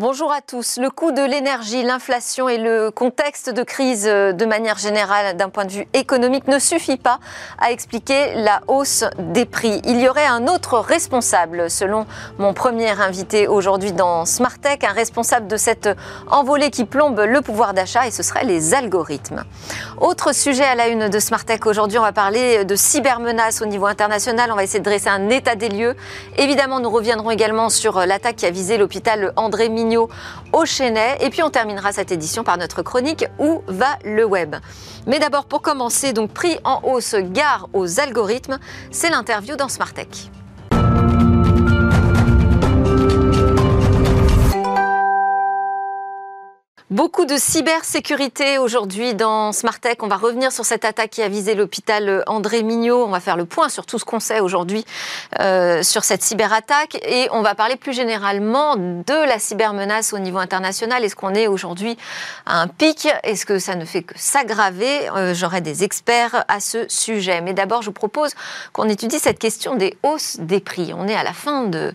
Bonjour à tous. Le coût de l'énergie, l'inflation et le contexte de crise euh, de manière générale d'un point de vue économique ne suffit pas à expliquer la hausse des prix. Il y aurait un autre responsable, selon mon premier invité aujourd'hui dans Smartech, un responsable de cette envolée qui plombe le pouvoir d'achat et ce serait les algorithmes. Autre sujet à la une de Smartech aujourd'hui, on va parler de cybermenaces au niveau international. On va essayer de dresser un état des lieux. Évidemment, nous reviendrons également sur l'attaque qui a visé l'hôpital André Au Chenet. Et puis on terminera cette édition par notre chronique Où va le web? Mais d'abord, pour commencer, donc prix en hausse, gare aux algorithmes, c'est l'interview dans Smartech. Beaucoup de cybersécurité aujourd'hui dans Smartech. On va revenir sur cette attaque qui a visé l'hôpital André Mignot. On va faire le point sur tout ce qu'on sait aujourd'hui euh, sur cette cyberattaque. Et on va parler plus généralement de la cybermenace au niveau international. Est-ce qu'on est aujourd'hui à un pic? Est-ce que ça ne fait que s'aggraver? Euh, J'aurai des experts à ce sujet. Mais d'abord, je propose qu'on étudie cette question des hausses des prix. On est à la fin de,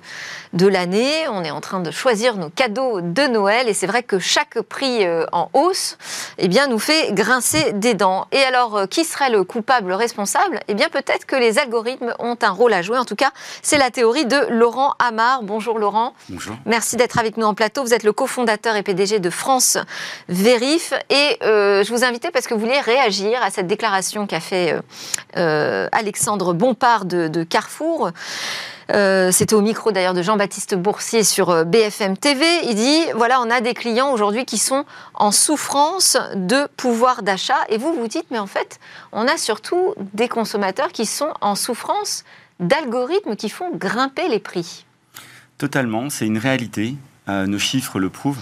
de l'année. On est en train de choisir nos cadeaux de Noël. Et c'est vrai que chaque prix euh, en hausse, eh bien, nous fait grincer des dents. Et alors, euh, qui serait le coupable responsable? Eh bien, peut-être que les algorithmes ont un rôle à jouer. En tout cas, c'est la théorie de Laurent Amar. Bonjour Laurent. Bonjour. Merci d'être avec nous en plateau. Vous êtes le cofondateur et PDG de France Vérif. Et euh, je vous invitais parce que vous voulez réagir à cette déclaration qu'a fait Alexandre Bompard de Carrefour. Euh, c'était au micro d'ailleurs de Jean-Baptiste Boursier sur euh, BFM TV. Il dit voilà, on a des clients aujourd'hui qui sont en souffrance de pouvoir d'achat. Et vous, vous dites mais en fait, on a surtout des consommateurs qui sont en souffrance d'algorithmes qui font grimper les prix. Totalement, c'est une réalité. Euh, nos chiffres le prouvent.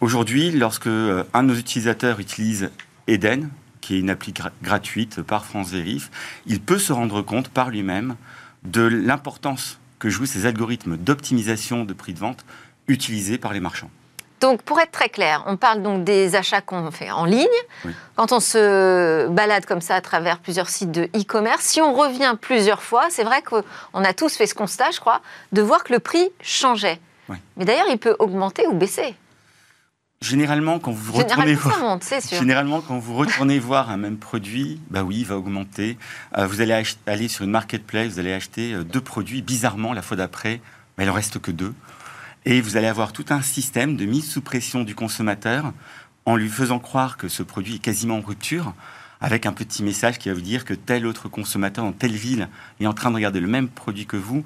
aujourd'hui, lorsque un de nos utilisateurs utilise Eden, qui est une appli gratuite par France Vérif, il peut se rendre compte par lui-même de l'importance que jouent ces algorithmes d'optimisation de prix de vente utilisés par les marchands. Donc, pour être très clair, on parle donc des achats qu'on fait en ligne. Quand on se balade comme ça à travers plusieurs sites de e-commerce, si on revient plusieurs fois, c'est vrai qu'on a tous fait ce constat, je crois, de voir que le prix changeait. Mais d'ailleurs, il peut augmenter ou baisser. Généralement, quand vous retournez voir, généralement quand vous retournez voir un même produit, bah oui, il va augmenter. Euh, vous allez aller sur une marketplace, vous allez acheter euh, deux produits. Bizarrement, la fois d'après, bah, il en reste que deux. Et vous allez avoir tout un système de mise sous pression du consommateur en lui faisant croire que ce produit est quasiment en rupture, avec un petit message qui va vous dire que tel autre consommateur dans telle ville est en train de regarder le même produit que vous.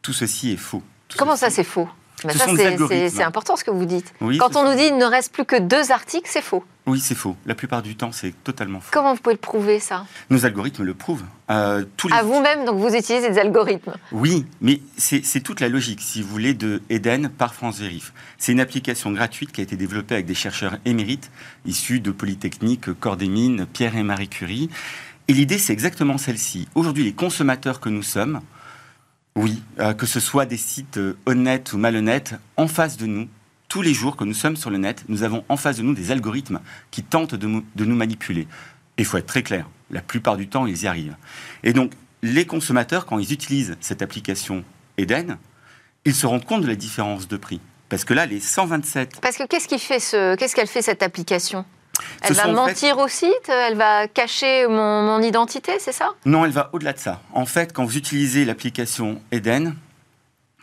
Tout ceci est faux. Comment ça, c'est faux? C'est important ce que vous dites. Quand on nous dit qu'il ne reste plus que deux articles, c'est faux. Oui, c'est faux. La plupart du temps, c'est totalement faux. Comment vous pouvez le prouver, ça? Nos algorithmes le prouvent. Euh, À vous-même, donc vous utilisez des algorithmes Oui, mais c'est toute la logique, si vous voulez, de Eden par France Vérif. C'est une application gratuite qui a été développée avec des chercheurs émérites, issus de Polytechnique, Corps des Mines, Pierre et Marie Curie. Et l'idée, c'est exactement celle-ci. Aujourd'hui, les consommateurs que nous sommes, oui, euh, que ce soit des sites euh, honnêtes ou malhonnêtes, en face de nous, tous les jours que nous sommes sur le net, nous avons en face de nous des algorithmes qui tentent de, nous manipuler. Et il faut être très clair, la plupart du temps, ils y arrivent. Et donc, les consommateurs, quand ils utilisent cette application Eden, ils se rendent compte de la différence de prix. Parce que là, les 127... Parce que qu'est-ce qu'elle fait cette application? Elle va mentir au site Elle va cacher mon, identité, c'est ça? Non, elle va au-delà de ça. En fait, quand vous utilisez l'application Eden,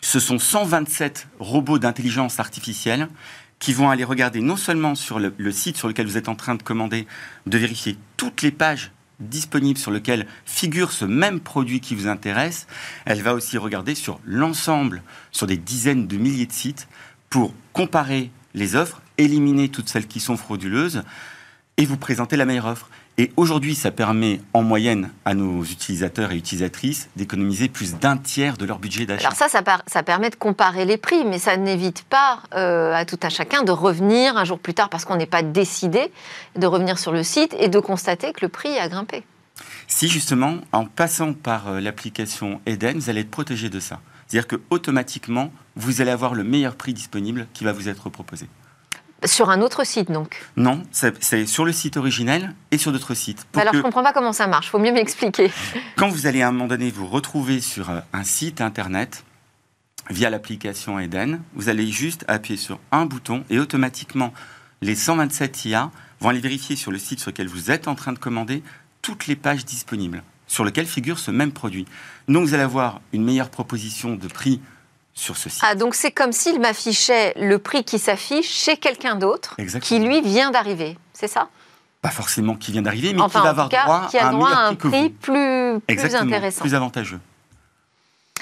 ce sont 127 robots d'intelligence artificielle qui vont aller regarder non seulement sur le, site sur lequel vous êtes en train de commander, de vérifier toutes les pages disponibles sur lesquelles figure ce même produit qui vous intéresse, elle va aussi regarder sur l'ensemble, sur des dizaines de milliers de sites, pour comparer les offres, éliminer toutes celles qui sont frauduleuses et vous présenter la meilleure offre. Et aujourd'hui, ça permet en moyenne à nos utilisateurs et utilisatrices d'économiser plus d'un tiers de leur budget d'achat. Alors ça, ça, permet de comparer les prix, mais ça n'évite pas euh, à tout un chacun de revenir un jour plus tard parce qu'on n'est pas décidé, de revenir sur le site et de constater que le prix a grimpé. Si justement, en passant par euh, l'application Eden, vous allez être protégé de ça. C'est-à-dire que automatiquement, vous allez avoir le meilleur prix disponible qui va vous être proposé. Sur un autre site, donc Non, c'est sur le site originel et sur d'autres sites. Alors, je ne comprends pas comment ça marche. Il faut mieux m'expliquer. Quand vous allez à un moment donné vous retrouver sur euh, un site Internet, via l'application Eden. Vous allez juste appuyer sur un bouton et automatiquement, les 127 IA vont aller vérifier sur le site sur lequel vous êtes en train de commander toutes les pages disponibles sur lesquelles figure ce même produit. Donc vous allez avoir une meilleure proposition de prix sur ce site. Ah, donc c'est comme s'il m'affichait le prix qui s'affiche chez quelqu'un d'autre qui lui vient d'arriver, c'est ça? Pas forcément qui vient d'arriver, mais qui va avoir droit, qui a à un, droit à un prix plus, plus intéressant. Plus avantageux.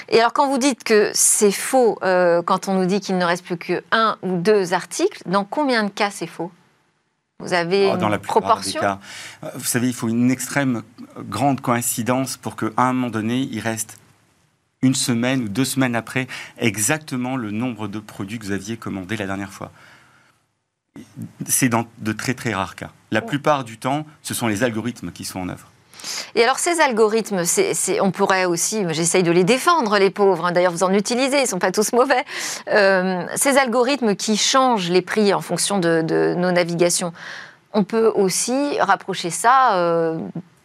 Et alors, quand vous dites que c'est faux, euh, quand on nous dit qu'il ne reste plus qu'un ou deux articles, dans combien de cas c'est faux? Vous avez oh, dans la proportion des cas. Euh, vous savez, il faut une extrême grande coïncidence pour qu'à un moment donné, il reste une semaine ou deux semaines après exactement le nombre de produits que vous aviez commandé la dernière fois. C'est dans de très très rares cas. La plupart du temps, ce sont les algorithmes qui sont en œuvre. Et alors ces algorithmes, on pourrait aussi, j'essaye de les défendre, les pauvres, hein. d'ailleurs vous en utilisez, ils ne sont pas tous mauvais, euh, ces algorithmes qui changent les prix en fonction de, nos navigations, on peut aussi rapprocher ça euh,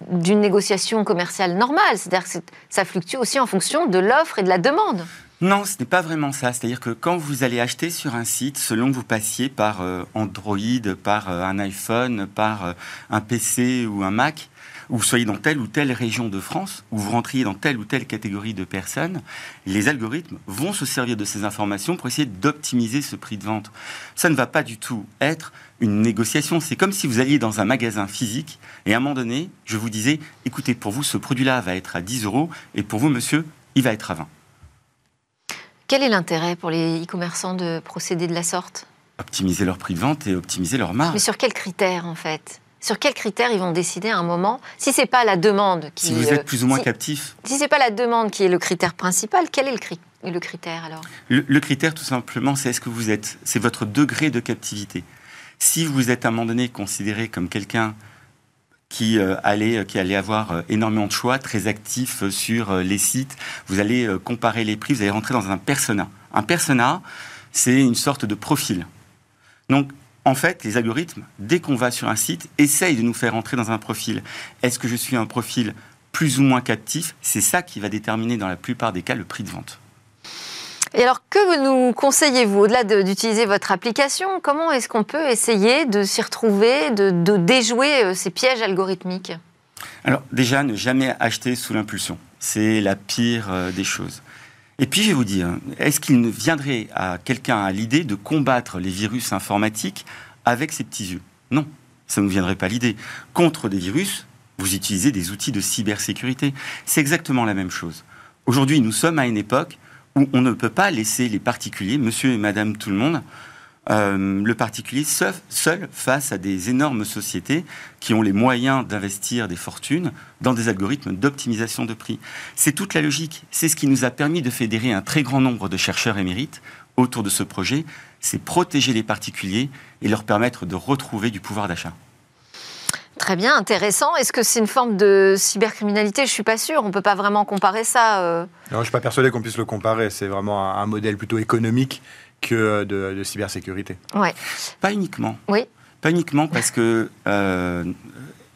d'une négociation commerciale normale, c'est-à-dire que ça fluctue aussi en fonction de l'offre et de la demande. Non, ce n'est pas vraiment ça. C'est-à-dire que quand vous allez acheter sur un site, selon que vous passiez par euh, Android, par un iPhone, par un PC ou un Mac, ou soyez dans telle ou telle région de France, ou vous rentriez dans telle ou telle catégorie de personnes, les algorithmes vont se servir de ces informations pour essayer d'optimiser ce prix de vente. Ça ne va pas du tout être une négociation. C'est comme si vous alliez dans un magasin physique et à un moment donné, je vous disais, écoutez, pour vous, ce produit-là va être à 10 euros et pour vous, monsieur, il va être à 20. Quel est l'intérêt pour les e-commerçants de procéder de la sorte? Optimiser leur prix de vente et optimiser leur marge. Mais sur quels critères en fait? Sur quels critères ils vont décider à un moment? Si c'est pas la demande qui. Si vous êtes plus ou moins captif. Si c'est pas la demande qui est le critère principal, quel est le, critère alors? Le, critère, tout simplement, c'est est-ce que vous êtes. C'est votre degré de captivité. Si vous êtes à un moment donné considéré comme quelqu'un qui, euh, allait, qui allait avoir euh, énormément de choix, très actif euh, sur les sites, vous allez comparer les prix, vous allez rentrer dans un persona. Un persona, c'est une sorte de profil. Donc, en fait, les algorithmes, dès qu'on va sur un site, essayent de nous faire entrer dans un profil. Est-ce que je suis un profil plus ou moins captif? C'est ça qui va déterminer dans la plupart des cas le prix de vente. Et alors, que nous conseillez-vous Au-delà d'utiliser votre application, comment est-ce qu'on peut essayer de s'y retrouver, de, déjouer euh, ces pièges algorithmiques? Alors, déjà, ne jamais acheter sous l'impulsion. C'est la pire euh, des choses. Et puis je vais vous dire, est-ce qu'il ne viendrait à quelqu'un à l'idée de combattre les virus informatiques avec ses petits yeux? Non, ça ne viendrait pas l'idée. Contre des virus, vous utilisez des outils de cybersécurité. C'est exactement la même chose. Aujourd'hui, nous sommes à une époque on ne peut pas laisser les particuliers, monsieur et madame tout le monde, euh, le particulier seul, face à des énormes sociétés qui ont les moyens d'investir des fortunes dans des algorithmes d'optimisation de prix. C'est toute la logique. C'est ce qui nous a permis de fédérer un très grand nombre de chercheurs émérites autour de ce projet. C'est protéger les particuliers et leur permettre de retrouver du pouvoir d'achat. Très bien, intéressant. Est-ce que c'est une forme de cybercriminalité? Je ne suis pas sûre. On ne peut pas vraiment comparer ça. Euh. Non, je ne suis pas persuadé qu'on puisse le comparer. C'est vraiment un modèle plutôt économique que de, cybersécurité. Ouais. Pas uniquement. Oui. Pas uniquement parce que euh,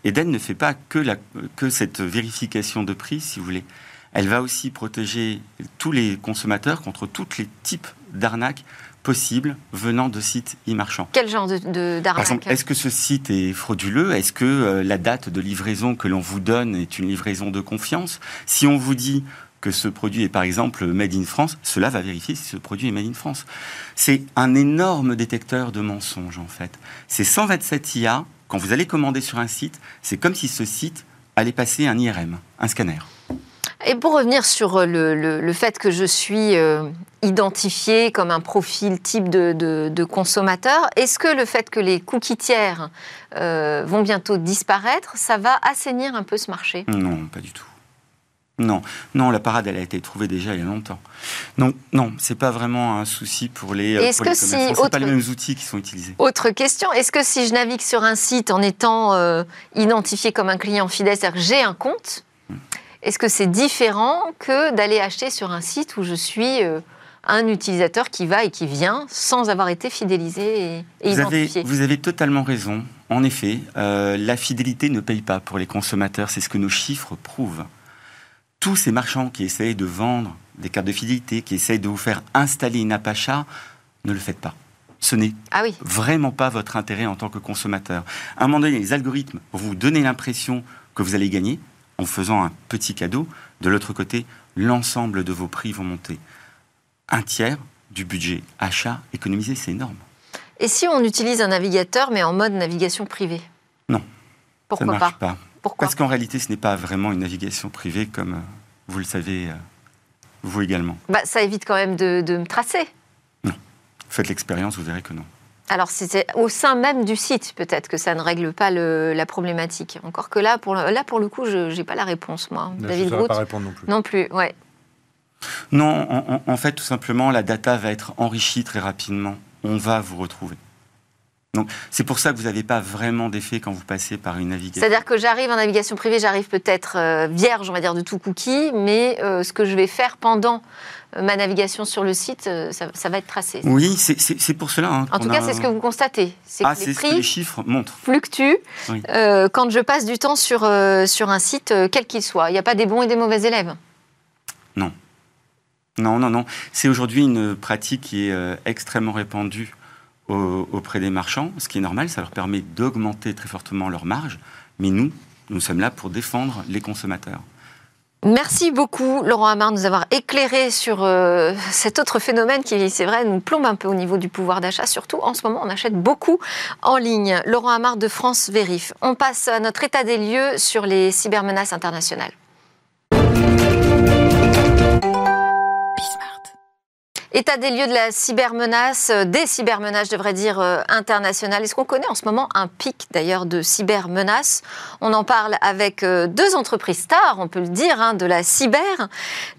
Eden ne fait pas que, la, que cette vérification de prix, si vous voulez. Elle va aussi protéger tous les consommateurs contre tous les types d'arnaques possibles venant de sites e-marchands. Quel genre de, de Par exemple, est-ce que ce site est frauduleux? Est-ce que euh, la date de livraison que l'on vous donne est une livraison de confiance? Si on vous dit que ce produit est par exemple made in France, cela va vérifier si ce produit est made in France. C'est un énorme détecteur de mensonges en fait. C'est 127 IA, quand vous allez commander sur un site, c'est comme si ce site allait passer un IRM, un scanner. Et pour revenir sur euh, le, fait que je suis euh, identifié comme un profil type de, consommateur, est-ce que le fait que les cookies tiers euh, vont bientôt disparaître, ça va assainir un peu ce marché? Non, pas du tout. Non, non, la parade, elle a été trouvée déjà il y a longtemps. Non, non, c'est pas vraiment un souci pour les. Est-ce que si autre... pas les mêmes outils qui sont utilisés. Autre question, est-ce que si je navigue sur un site en étant euh, identifié comme un client fidèle, c'est-à-dire que j'ai un compte, hmm. Est-ce que c'est différent que d'aller acheter sur un site où je suis euh, un utilisateur qui va et qui vient sans avoir été fidélisé et, vous identifié? avez, Vous avez totalement raison. En effet, euh, la fidélité ne paye pas pour les consommateurs. C'est ce que nos chiffres prouvent tous ces marchands qui essayent de vendre des cartes de fidélité, qui essayent de vous faire installer une app achat, ne le faites pas. Ce n'est Ah oui. vraiment pas votre intérêt en tant que consommateur. À un moment donné, les algorithmes vont vous donner l'impression que vous allez gagner en faisant un petit cadeau. De l'autre côté, l'ensemble de vos prix vont monter. Un tiers du budget achat économisé, c'est énorme. Et si on utilise un navigateur, mais en mode navigation privée? Non. Pourquoi ça ne pas? marche pas. Pourquoi? Parce qu'en réalité, ce n'est pas vraiment une navigation privée comme euh, vous le savez, euh, vous également. bah, Ça évite quand même de, de me tracer. Faites l'expérience, vous verrez que non. Alors, c'est au sein même du site, peut-être, que ça ne règle pas le- la problématique. Encore que là, pour le, là, pour le coup, je n'ai pas la réponse, moi. Je ne David saurais Groot pas répondre non plus. Non plus, ouais. Non, en, en- en fait, tout simplement, la data va être enrichie très rapidement. On va vous retrouver. Donc, c'est pour ça que vous n'avez pas vraiment d'effet quand vous passez par une navigation. C'est-à-dire que j'arrive en navigation privée, j'arrive peut-être euh, vierge, on va dire, de tout cookie, mais euh, ce que je vais faire pendant euh, ma navigation sur le site, ça, ça va être tracé. Oui, c'est- pour cela. hein, En tout cas, a- c'est ce que vous constatez. C'est Ah, que c'est les ce que les prix chiffres montrent. fluctuent Oui. euh, quand je passe du temps sur, euh, sur un site, euh, quel qu'il soit. Il n'y a pas des bons et des mauvais élèves. Non, non, non. C'est aujourd'hui une pratique qui est extrêmement répandue auprès des marchands, ce qui est normal. Ça leur permet d'augmenter très fortement leur marge. Mais nous, nous sommes là pour défendre les consommateurs. Merci beaucoup, Laurent Hamar, de nous avoir éclairé sur euh, cet autre phénomène qui, c'est vrai, nous plombe un peu au niveau du pouvoir d'achat. Surtout, en ce moment, on achète beaucoup en ligne. Laurent Hamar de France Vérif. On passe à notre état des lieux sur les cybermenaces internationales. État des lieux de la cybermenace, euh, des cybermenaces, je devrais dire, euh, internationales. Est-ce qu'on connaît en ce moment un pic d'ailleurs de cybermenaces? On en parle avec euh, deux entreprises stars, on peut le dire, hein, de la cyber.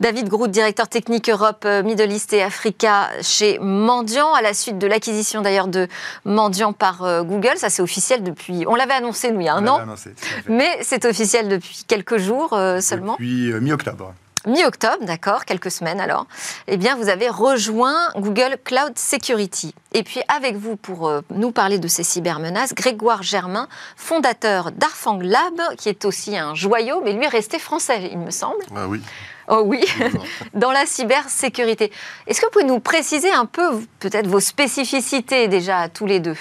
David Groot, directeur technique Europe, Middle East et Africa chez Mendiant, à la suite de l'acquisition d'ailleurs de Mendiant par Google. Ça c'est officiel depuis, on l'avait annoncé nous il y a un an, annoncé, mais c'est officiel depuis quelques jours euh, seulement. Depuis euh, mi-octobre. Mi-octobre, d'accord, quelques semaines alors, eh bien, vous avez rejoint Google Cloud Security. Et puis, avec vous, pour euh, nous parler de ces cybermenaces, Grégoire Germain, fondateur d'Arfang Lab, qui est aussi un joyau, mais lui est resté français, il me semble. Ah oui. Oh oui, dans la cybersécurité. Est-ce que vous pouvez nous préciser un peu, peut-être, vos spécificités déjà à tous les deux?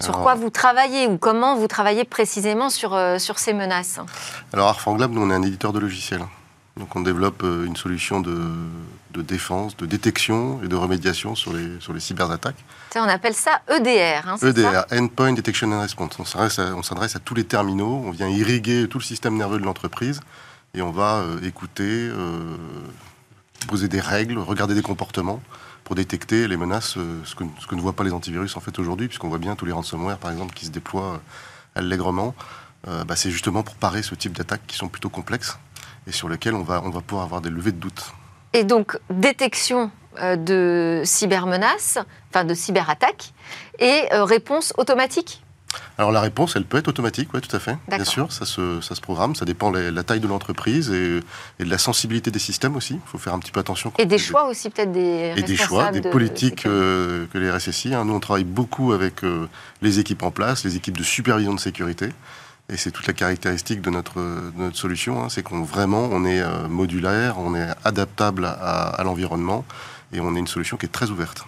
Sur Alors- quoi vous travaillez ou comment vous travaillez précisément sur, euh, sur ces menaces? Alors Arfanglab, nous on est un éditeur de logiciels. Donc on développe euh, une solution de, de défense, de détection et de remédiation sur les, sur les cyberattaques. On appelle ça EDR. hein, c'est ça? EDR, Endpoint Detection and Response. On s'adresse à, on s'adresse à tous les terminaux, on vient irriguer tout le système nerveux de l'entreprise et on va euh, écouter, euh, poser des règles, regarder des comportements pour détecter les menaces, euh, ce, que, ce que ne voient pas les antivirus en fait aujourd'hui, puisqu'on voit bien tous les ransomware par exemple qui se déploient allègrement. Bah, c'est justement pour parer ce type d'attaques qui sont plutôt complexes et sur lesquelles on va, on va pouvoir avoir des levées de doute. Et donc, détection euh, de cybermenaces, enfin de cyberattaques, et euh, réponse automatique. Alors la réponse, elle peut être automatique, oui, tout à fait. Bien sûr, ça se, ça se programme, ça dépend de la taille de l'entreprise et, et de la sensibilité des systèmes aussi. Il faut faire un petit peu attention. Et des choix aussi, peut-être des Et des choix, des de politiques euh, que les RSSI. hein. Nous, on travaille beaucoup avec euh, les équipes en place, les équipes de supervision de sécurité. Et c'est toute la caractéristique de notre, de notre solution, hein. c'est qu'on vraiment, on est euh, modulaire, on est adaptable à, à l'environnement et on est une solution qui est très ouverte.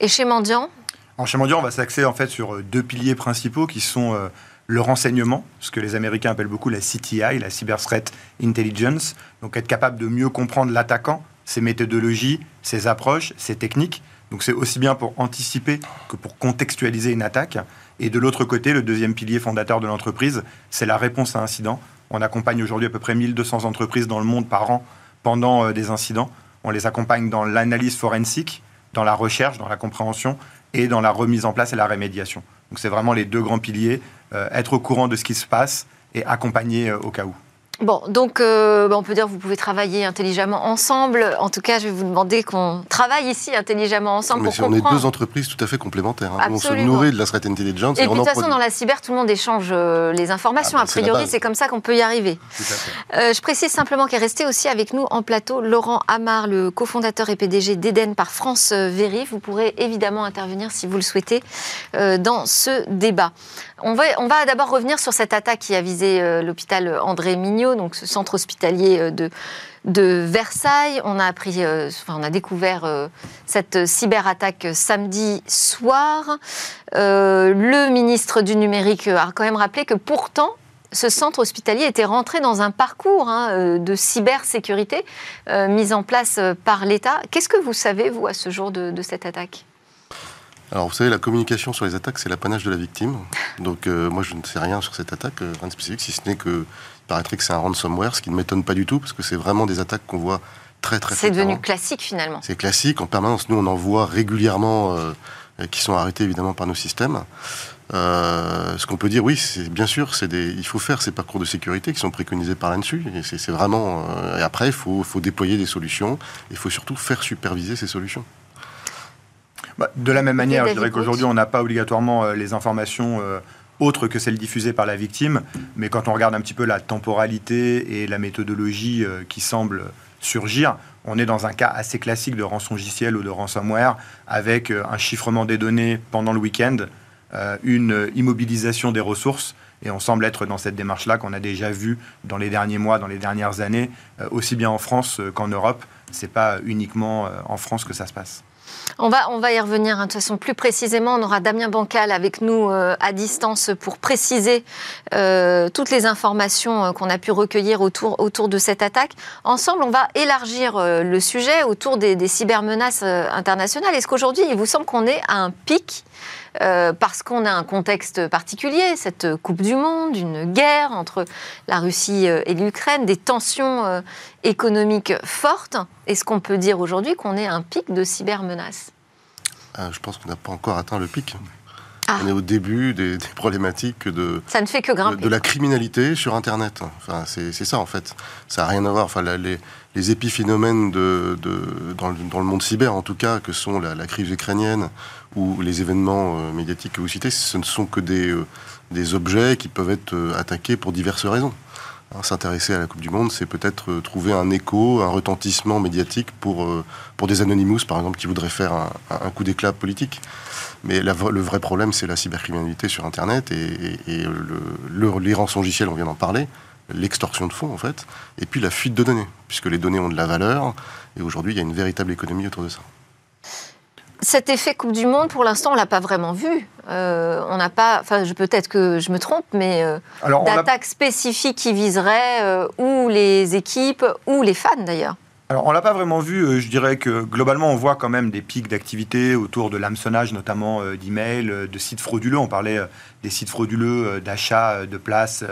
Et chez Mendiant, En chez Mendiant, on va s'axer en fait sur euh, deux piliers principaux qui sont euh, le renseignement, ce que les Américains appellent beaucoup la CTI, la Cyber Threat Intelligence, donc être capable de mieux comprendre l'attaquant, ses méthodologies, ses approches, ses techniques. Donc c'est aussi bien pour anticiper que pour contextualiser une attaque. Et de l'autre côté, le deuxième pilier fondateur de l'entreprise, c'est la réponse à incident. On accompagne aujourd'hui à peu près 1200 entreprises dans le monde par an pendant euh, des incidents. On les accompagne dans l'analyse forensique, dans la recherche, dans la compréhension et dans la remise en place et la rémédiation. Donc c'est vraiment les deux grands piliers, euh, être au courant de ce qui se passe et accompagner euh, au cas où. Bon, donc euh, bah, on peut dire que vous pouvez travailler intelligemment ensemble. En tout cas, je vais vous demander qu'on travaille ici intelligemment ensemble Mais pour c'est- on est deux entreprises tout à fait complémentaires. hein. On se nourrit de la Threat Intelligence Et et, puis de toute façon, produit. dans la cyber, tout le monde échange euh, les informations. Ah bah, a priori, c'est comme ça qu'on peut y arriver. Euh, je précise simplement qu'est resté aussi avec nous en plateau Laurent Amar, le cofondateur et PDG d'Eden par France Vérif. Vous pourrez évidemment intervenir si vous le souhaitez dans ce débat. On va, on va d'abord revenir sur cette attaque qui a visé l'hôpital André Mignot Donc ce centre hospitalier de, de Versailles. On a appris, enfin, on a découvert cette cyberattaque samedi soir. le ministre du numérique a quand même rappelé que pourtant ce centre hospitalier était rentré dans un parcours hein, euh, de cybersécurité euh, mis en place euh, par l'État. Qu'est-ce que vous savez, vous, à ce jour de, cette attaque? Alors, vous savez, la communication sur les attaques, c'est l'apanage de la victime. Donc, moi, je ne sais rien sur cette attaque, rien de spécifique, si ce n'est que il paraîtrait que c'est un ransomware, ce qui ne m'étonne pas du tout, parce que c'est vraiment des attaques qu'on voit très, très C'est devenu classique, finalement. C'est classique. En permanence, nous, on en voit régulièrement qui sont arrêtés, évidemment, par nos systèmes. Euh, ce qu'on peut dire, oui, c'est bien sûr, c'est des, il faut faire ces parcours de sécurité qui sont préconisés par là-dessus. Et c'est vraiment. Euh, et après, il faut, faut, déployer des solutions. Il faut surtout faire superviser ces solutions. Bah, de la même manière, je dirais qu'aujourd'hui, on n'a pas obligatoirement euh, les informations autres que celles diffusées par la victime. Mais quand on regarde un petit peu la temporalité et la méthodologie qui semble surgir, on est dans un cas assez classique de rançongiciel ou de ransomware avec un chiffrement des données pendant le week-end euh, une immobilisation des ressources. Et on semble être dans cette démarche-là qu'on a déjà vu dans les derniers mois, dans les dernières années, euh, aussi bien en France euh, qu'en Europe. Ce n'est pas uniquement en France que ça se passe. On va, on va y revenir hein, de toute façon plus précisément. On aura Damien Bancal avec nous à distance pour préciser toutes les informations qu'on a pu recueillir autour, autour de cette attaque. Ensemble, on va élargir le sujet autour des, des cybermenaces internationales. Est-ce qu'aujourd'hui, il vous semble qu'on est à un pic euh, parce qu'on a un contexte particulier, cette Coupe du Monde, une guerre entre la Russie euh, et l'Ukraine, des tensions euh, économiques fortes. Est-ce qu'on peut dire aujourd'hui qu'on est à un pic de cybermenaces? Je pense qu'on n'a pas encore atteint le pic. Ah. On est au début des, problématiques de, ça ne fait que de, la criminalité sur Internet. Enfin, c'est ça en fait. Ça n'a rien à voir. Enfin, les, les, épiphénomènes de, dans, le, dans, le, monde cyber, en tout cas, que sont la, la crise ukrainienne ou les événements euh, médiatiques que vous citez, ce ne sont que des, euh, des objets qui peuvent être euh, attaqués pour diverses raisons. Hein, s'intéresser à la Coupe du Monde, c'est peut-être trouver un écho, un retentissement médiatique pour, pour des Anonymous, par exemple, qui voudraient faire un, un coup d'éclat politique. Mais le vrai problème, c'est la cybercriminalité sur Internet et, et, le, le, les rançongiciels, on vient d'en parler, l'extorsion de fonds, en fait, et puis la fuite de données, puisque les données ont de la valeur, et aujourd'hui, il y a une véritable économie autour de ça. Cet effet Coupe du Monde, pour l'instant, on l'a pas vraiment vu. Euh, on n'a pas, enfin, peut-être que je me trompe, mais euh, d'attaques spécifiques qui viseraient euh, ou les équipes ou les fans d'ailleurs. Alors, on l'a pas vraiment vu. Je dirais que globalement, on voit quand même des pics d'activité autour de l'hameçonnage, notamment d'emails, de sites frauduleux. On parlait des sites frauduleux d'achat de places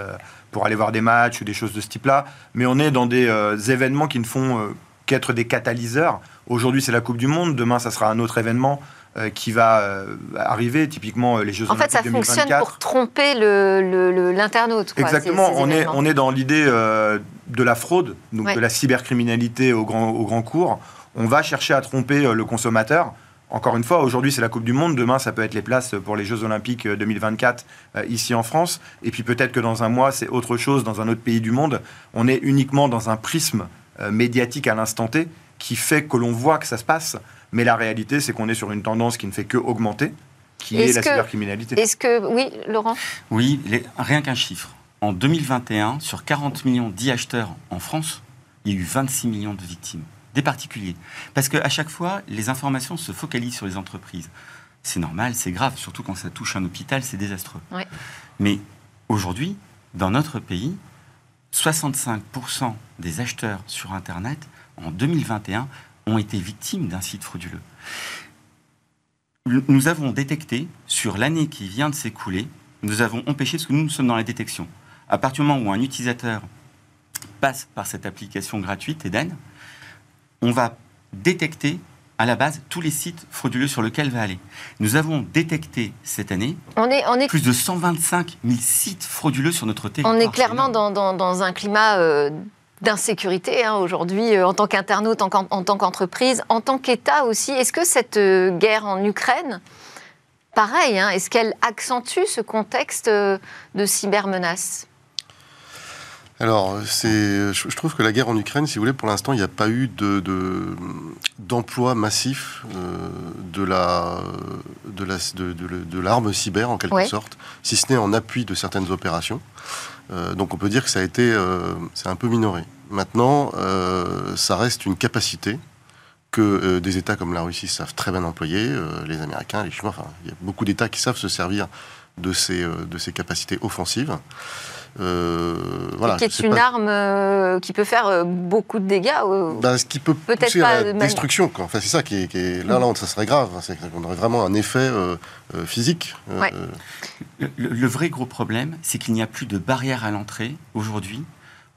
pour aller voir des matchs ou des choses de ce type-là. Mais on est dans des événements qui ne font qu'être des catalyseurs Aujourd'hui, c'est la Coupe du Monde. Demain, ça sera un autre événement euh, qui va euh, arriver, typiquement euh, les Jeux Olympiques 2024. En fait, ça fonctionne pour tromper l'internaute. Exactement. on, est, on est dans l'idée de la fraude, donc de la cybercriminalité au grand, au grand cours. On va chercher à tromper le consommateur. Encore une fois, aujourd'hui c'est la Coupe du Monde, demain ça peut être les places pour les Jeux Olympiques 2024 ici en France, et puis peut-être que dans un mois c'est autre chose dans un autre pays du monde. On est uniquement dans un prisme médiatique à l'instant T, qui fait que l'on voit que ça se passe, mais la réalité, c'est qu'on est sur une tendance qui ne fait que augmenter, qui est, la cybercriminalité. Est-ce que, oui, Laurent? Oui, rien qu'un chiffre. En 2021, sur 40 millions d'e-acheteurs en France, il y a eu 26 millions de victimes, des particuliers. Parce qu'à chaque fois, les informations se focalisent sur les entreprises. C'est normal, c'est grave, surtout quand ça touche un hôpital, c'est désastreux. Mais aujourd'hui, dans notre pays, 65% des acheteurs sur Internet en 2021 ont été victimes d'un site frauduleux. Nous avons détecté, sur l'année qui vient de s'écouler, nous avons empêché, parce que nous, nous sommes dans la détection. À partir du moment où un utilisateur passe par cette application gratuite, Eden, on va détecter à la base tous les sites frauduleux sur lesquels va aller. Nous avons détecté cette année on est, on est... plus de 125 000 sites frauduleux sur notre territoire. On est clairement dans, dans, un climat euh, d'insécurité hein, aujourd'hui euh, en tant qu'internaute, en, tant qu'entreprise, en tant qu'État aussi. Est-ce que cette euh, guerre en Ukraine, pareil, hein, est-ce qu'elle accentue ce contexte euh, de cybermenace? Alors, c'est, je trouve que la guerre en Ukraine, si vous voulez, pour l'instant, il n'y a pas eu de, d'emploi massif euh, de, la, de, la, de, l'arme cyber, en quelque sorte, si ce n'est en appui de certaines opérations. Euh, donc on peut dire que ça a été, euh, c'est un peu minoré. Maintenant, ça reste une capacité que des États comme la Russie savent très bien employer, les Américains, les Chinois, enfin, il y a beaucoup d'États qui savent se servir de ces, de ces capacités offensives. Euh, voilà, qui est une arme euh, qui peut faire euh, beaucoup de dégâts. Ben, ce qui peut pousser à la destruction. Enfin, c'est ça qui est, là, là, ça serait grave. On aurait vraiment un effet physique. Le, vrai gros problème, c'est qu'il n'y a plus de barrière à l'entrée aujourd'hui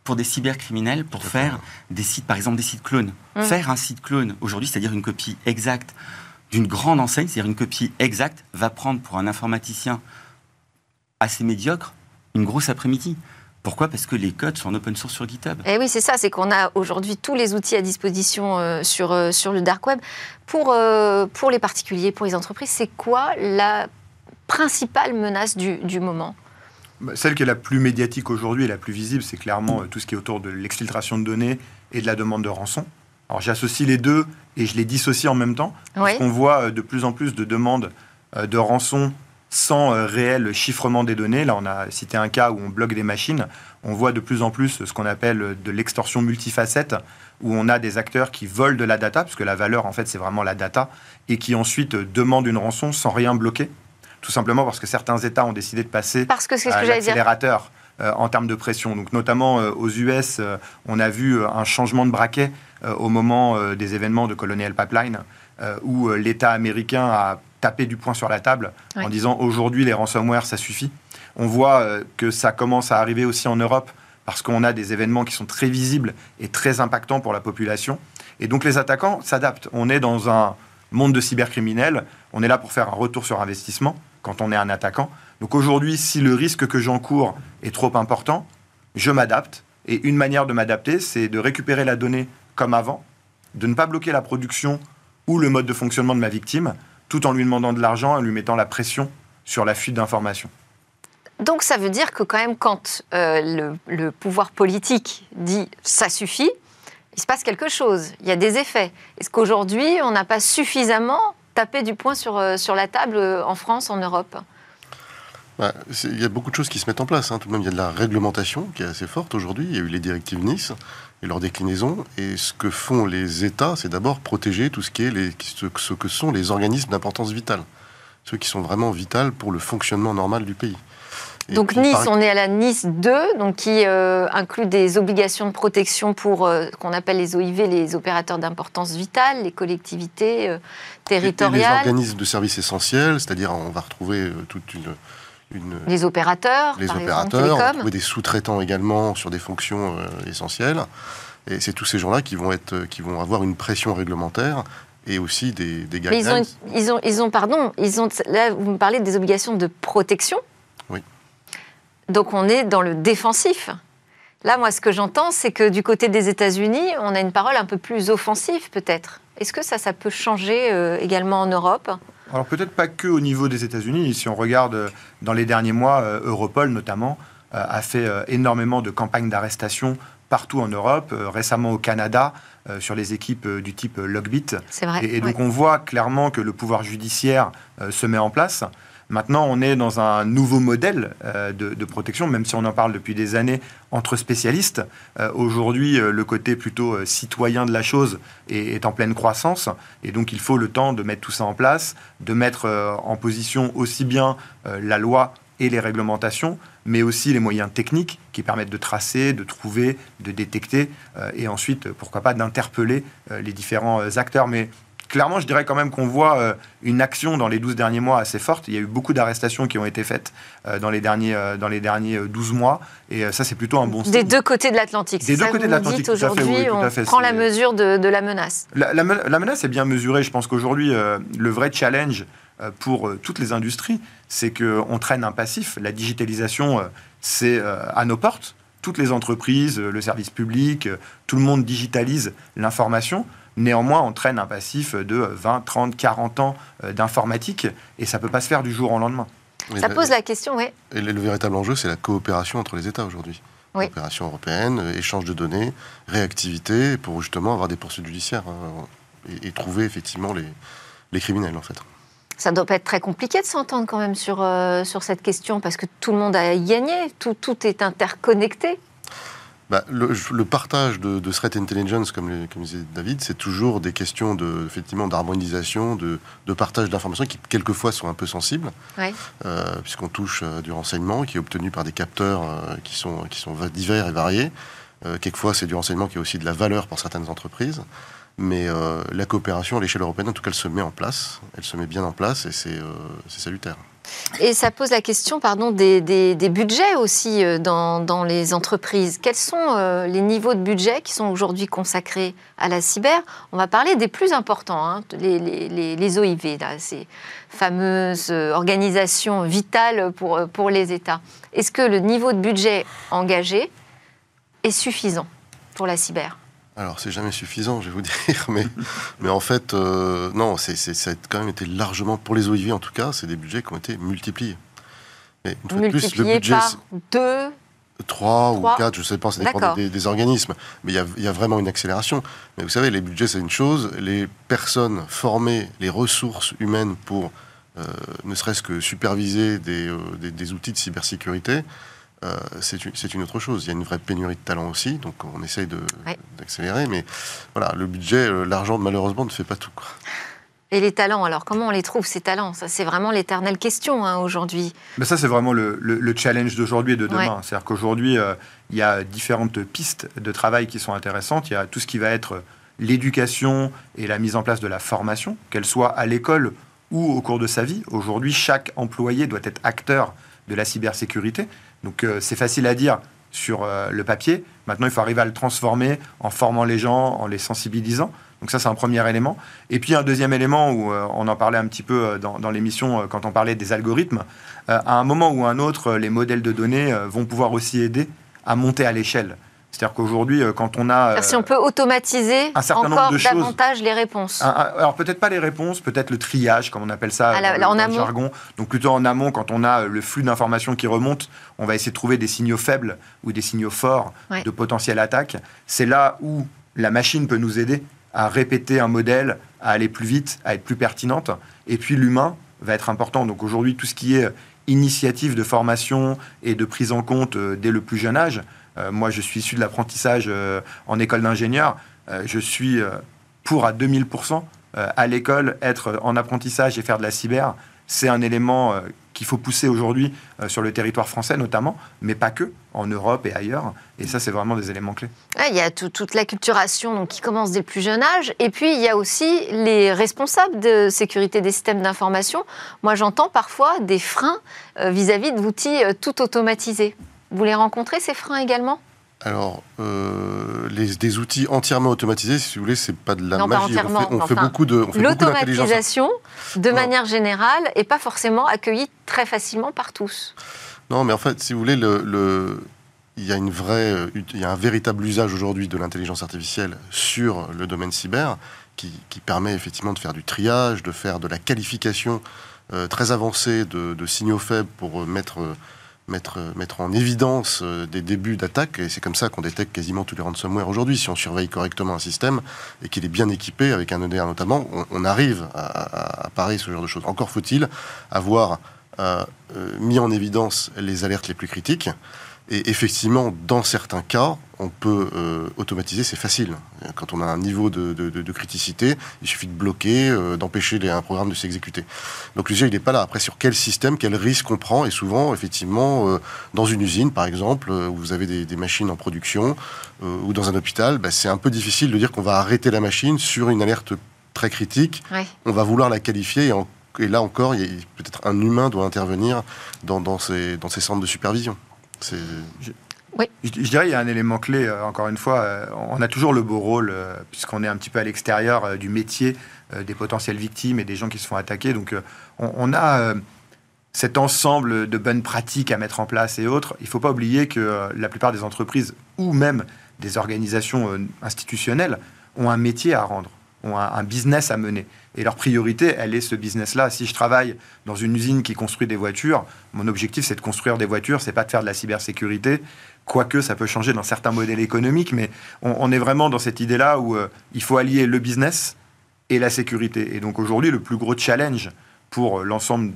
pour des cybercriminels pour faire des sites, par exemple des sites clones. Mmh. Faire un site clone aujourd'hui, c'est-à-dire une copie exacte d'une grande enseigne, c'est-à-dire une copie exacte, va prendre pour un informaticien assez médiocre une grosse après-midi. Pourquoi? Parce que les codes sont en open source sur GitHub. Et eh oui, c'est ça, c'est qu'on a aujourd'hui tous les outils à disposition euh, sur, euh, sur le dark web. Pour, euh, pour les particuliers, pour les entreprises, c'est quoi la principale menace du, du moment? Bah, Celle qui est la plus médiatique aujourd'hui et la plus visible, c'est clairement tout ce qui est autour de l'exfiltration de données et de la demande de rançon. Alors j'associe les deux et je les dissocie en même temps, parce qu'on voit de plus en plus de demandes de rançon sans euh, réel chiffrement des données. Là, on a cité un cas où on bloque des machines. On voit de plus en plus ce qu'on appelle de l'extorsion multifacette, où on a des acteurs qui volent de la data, parce que la valeur, en fait, c'est vraiment la data, et qui ensuite demandent une rançon sans rien bloquer. Tout simplement parce que certains États ont décidé de passer parce que à l'accélérateur euh, en termes de pression. Donc, notamment euh, aux US, on a vu un changement de braquet au moment des événements de Colonial Pipeline, où l'État américain a taper du poing sur la table en disant aujourd'hui les ransomware ça suffit. On voit euh, que ça commence à arriver aussi en Europe parce qu'on a des événements qui sont très visibles et très impactants pour la population. Et donc les attaquants s'adaptent. On est dans un monde de cybercriminels, on est là pour faire un retour sur investissement quand on est un attaquant. Donc aujourd'hui, si le risque que j'encours est trop important, je m'adapte. Et une manière de m'adapter, c'est de récupérer la donnée comme avant, de ne pas bloquer la production ou le mode de fonctionnement de ma victime, tout en lui demandant de l'argent, en lui mettant la pression sur la fuite d'informations. Donc ça veut dire que quand même quand euh, le, pouvoir politique dit ça suffit, il se passe quelque chose, il y a des effets. Est-ce qu'aujourd'hui on n'a pas suffisamment tapé du poing sur, euh, sur la table euh, en France, en Europe? Bah, il y a beaucoup de choses qui se mettent en place. Hein. Tout de même, il y a de la réglementation qui est assez forte aujourd'hui. Il y a eu les directives Nice et leur déclinaison. Et ce que font les États, c'est d'abord protéger tout ce, qui est les, ce, que sont les organismes d'importance vitale. Ceux qui sont vraiment vitaux pour le fonctionnement normal du pays. donc Nice, on est à la Nice 2, donc qui euh, inclut des obligations de protection pour euh, ce qu'on appelle les OIV, les opérateurs d'importance vitale, les collectivités euh, territoriales. les organismes de services essentiels, c'est-à-dire on va retrouver toute une les opérateurs, les opérateurs, des sous-traitants également sur des fonctions euh, essentielles. Et c'est tous ces gens-là qui vont être, qui vont avoir une pression réglementaire et aussi des, des ils ont, ils ont, ils ont, pardon, ils ont. Là, vous me parlez des obligations de protection. Oui. Donc on est dans le défensif. Là, moi, ce que j'entends, c'est que du côté des États-Unis, on a une parole un peu plus offensive, peut-être. Est-ce que ça, ça peut changer euh, également en Europe? Alors peut-être pas que au niveau des États-Unis. Si on regarde euh, dans les derniers mois, euh, Europol notamment euh, a fait énormément de campagnes d'arrestation partout en Europe, récemment au Canada, sur les équipes du type Logbit. C'est vrai. Et, donc on voit clairement que le pouvoir judiciaire se met en place. Maintenant, on est dans un nouveau modèle euh, de, protection, même si on en parle depuis des années entre spécialistes. Euh, aujourd'hui, euh, le côté plutôt citoyen de la chose est, en pleine croissance, et donc il faut le temps de mettre tout ça en place, de mettre en position aussi bien la loi et les réglementations, mais aussi les moyens techniques qui permettent de tracer, de trouver, de détecter, et ensuite, pourquoi pas, d'interpeller les différents acteurs. Mais clairement, je dirais quand même qu'on voit euh, une action dans les 12 derniers mois assez forte. Il y a eu beaucoup d'arrestations qui ont été faites euh, dans les derniers, euh, dans les derniers 12 mois. Et ça, c'est plutôt un bon signe. Des deux côtés de l'Atlantique. Des deux côtés de l'Atlantique. Aujourd'hui, on prend la mesure de, la menace. La, menace est bien mesurée. Je pense qu'aujourd'hui, le vrai challenge pour toutes les industries, c'est qu'on traîne un passif. La digitalisation, c'est à nos portes. Toutes les entreprises, le service public, tout le monde digitalise l'information. Néanmoins, on traîne un passif de 20, 30, 40 ans euh, d'informatique et ça ne peut pas se faire du jour au lendemain. Ça pose la question, oui. Et le, véritable enjeu, c'est la coopération entre les États aujourd'hui. Oui. Opération européenne, euh, échange de données, réactivité, pour justement avoir des poursuites judiciaires hein, et, et trouver effectivement les, les criminels en fait. Ça doit pas être très compliqué de s'entendre quand même sur, euh, sur cette question parce que tout le monde a gagné, tout, tout est interconnecté. Bah, le, le partage de, de threat intelligence, comme, disait David, c'est toujours des questions de, effectivement, d'harmonisation, de, de partage d'informations qui quelquefois sont un peu sensibles, Ouais. euh, puisqu'on touche euh, du renseignement qui est obtenu par des capteurs euh, qui, sont, qui sont va- divers et variés. Euh, quelquefois, c'est du renseignement qui a aussi de la valeur pour certaines entreprises. Mais la coopération à l'échelle européenne, en tout cas, elle se met en place. Elle se met bien en place et c'est salutaire. Et ça pose la question des, budgets aussi euh, dans, les entreprises. Quels sont euh, les niveaux de budget qui sont aujourd'hui consacrés à la cyber? On va parler des plus importants, hein, les, OIV, ces fameuses euh, organisations vitales pour, pour les États. Est-ce que le niveau de budget engagé est suffisant pour la cyber? Alors, c'est jamais suffisant, je vais vous dire, mais, mais en fait, euh, non, c'est, c'est- ça a quand même été largement, pour les OIV en tout cas, c'est des budgets qui ont été multipliés. Et une fois de plus, le budget, par deux 3 ou Trois. 4, je ne sais pas, ça dépend des, des organismes, mais il y a, il y a vraiment une accélération. Mais vous savez, les budgets, c'est une chose, les personnes formées, les ressources humaines pour euh, ne serait-ce que superviser des, euh, des- des outils de cybersécurité, euh, c'est une, autre chose. Il y a une vraie pénurie de talent aussi, donc on essaye Ouais. d'accélérer, mais voilà, le budget, euh, l'argent, malheureusement, ne fait pas tout. quoi. Et les talents, alors comment on les trouve, ces talents? Ça, c'est vraiment l'éternelle question hein, aujourd'hui. Mais ça, c'est vraiment le, le- le challenge d'aujourd'hui et de demain. Ouais. C'est-à-dire qu'aujourd'hui, euh, il y a différentes pistes de travail qui sont intéressantes. Il y a tout ce qui va être l'éducation et la mise en place de la formation, qu'elle soit à l'école ou au cours de sa vie. Aujourd'hui, chaque employé doit être acteur de la cybersécurité. Donc, euh, c'est facile à dire sur euh, le papier. Maintenant, il faut arriver à le transformer en formant les gens, en les sensibilisant. Donc ça, c'est un premier élément. Et puis un deuxième élément où euh, on en parlait un petit peu dans, dans l'émission quand on parlait des algorithmes. À un moment ou un autre, les modèles de données vont pouvoir aussi aider à monter à l'échelle. C'est-à-dire qu'aujourd'hui, euh, quand on a... si on peut automatiser un certain nombre encore de choses. davantage les réponses. un- un- alors peut-être pas les réponses, peut-être le triage, comme on appelle ça Ah, dans en dans le amont. jargon. Donc plutôt en amont, quand on a le flux d'informations qui remonte, on va essayer de trouver des signaux faibles ou des signaux forts Ouais. de potentielle attaque. C'est là où la machine peut nous aider à répéter un modèle, à aller plus vite, à être plus pertinente. Et puis l'humain va être important. Donc aujourd'hui, tout ce qui est initiative de formation et de prise en compte euh, dès le plus jeune âge. Euh, moi, je suis issu de l'apprentissage euh, en école d'ingénieur. Euh, je suis pour à 2000% euh, à l'école être en apprentissage et faire de la cyber. C'est un élément qu'il faut pousser aujourd'hui sur le territoire français notamment, mais pas que, en Europe et ailleurs. Et ça, c'est vraiment des éléments clés. Ouais, il y a tout- toute l'acculturation donc, qui commence dès le plus jeune âge. Et puis, il y a aussi les responsables de sécurité des systèmes d'information. Moi, j'entends parfois des freins vis-à-vis d'outils euh, tout automatisés. Vous les rencontrez, ces freins également? Alors, euh, les, des outils entièrement automatisés, si vous voulez, c'est pas de la Non, magie. entièrement, on fait, on beaucoup de, L'automatisation, de Non. manière générale, n'est pas forcément accueillie très facilement par tous. Non, mais en fait, si vous voulez, le, le- il y a une vraie, euh, il y a un véritable usage aujourd'hui de l'intelligence artificielle sur le domaine cyber qui, qui permet effectivement de faire du triage, de faire de la qualification euh, très avancée de, de signaux faibles pour mettre, mettre, euh, mettre en évidence euh, des débuts d'attaque. Et c'est comme ça qu'on détecte quasiment tous les ransomware aujourd'hui. Si on surveille correctement un système et qu'il est bien équipé, avec un EDR notamment, on, arrive à, à- parer ce genre de choses. Encore faut-il avoir euh, mis en évidence les alertes les plus critiques. Et effectivement, dans certains cas, on peut euh, automatiser, c'est facile. Quand on a un niveau de, de- de- de criticité, il suffit de bloquer, euh, d'empêcher les- un programme de s'exécuter. Donc le sujet, il n'est pas là. Après, sur quel système, quel risque on prend? Et souvent, effectivement, euh, dans une usine, par exemple, où vous avez des, des machines en production, euh, ou dans un hôpital, bah, c'est un peu difficile de dire qu'on va arrêter la machine sur une alerte très critique Ouais. on va vouloir la qualifier et, en- et là encore, peut-être un humain doit intervenir dans, dans ces, dans ces centres de supervision. Je, dirais il y a un élément clé, euh, encore une fois, euh, on a toujours le beau rôle, euh, puisqu'on est un petit peu à l'extérieur du métier des potentielles victimes et des gens qui se font attaquer. Donc on, a cet ensemble de bonnes pratiques à mettre en place et autres. Il ne faut pas oublier que la plupart des entreprises, ou même des organisations institutionnelles, ont un métier à rendre. ont un, business à mener. Et leur priorité, elle est ce business-là. Si je travaille dans une usine qui construit des voitures, mon objectif, c'est de construire des voitures, c'est pas de faire de la cybersécurité. Quoique ça peut changer dans certains modèles économiques, mais on, est vraiment dans cette idée-là où euh, il faut allier le business et la sécurité. Et donc aujourd'hui, le plus gros challenge pour euh, l'ensemble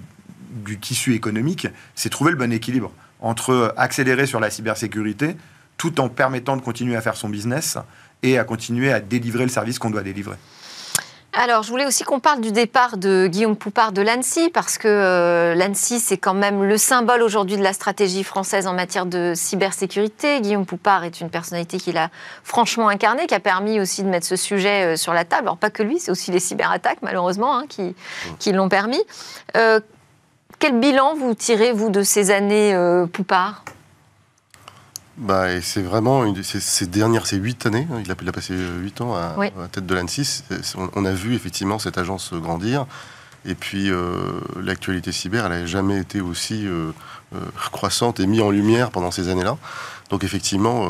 du tissu économique, c'est trouver le bon équilibre entre euh, accélérer sur la cybersécurité tout en permettant de continuer à faire son business et à continuer à délivrer le service qu'on doit délivrer. Alors, je voulais aussi qu'on parle du départ de Guillaume Poupard de l'ANSI, parce que euh, c'est quand même le symbole aujourd'hui de la stratégie française en matière de cybersécurité. Guillaume Poupard est une personnalité qui l'a franchement incarné, qui a permis aussi de mettre ce sujet euh, sur la table. Alors, pas que lui, c'est aussi les cyberattaques, malheureusement, hein, qui, l'ont permis. Euh, quel bilan vous tirez, vous, de ces années Poupard? Bah, c'est vraiment ces, dernières, ces huit années, hein, il, a, il a passé huit ans à, la tête de l'ANSI. On, a vu effectivement cette agence grandir. Et puis euh, l'actualité cyber, elle n'a jamais été aussi euh, euh, croissante et mise en lumière pendant ces années-là. Donc effectivement,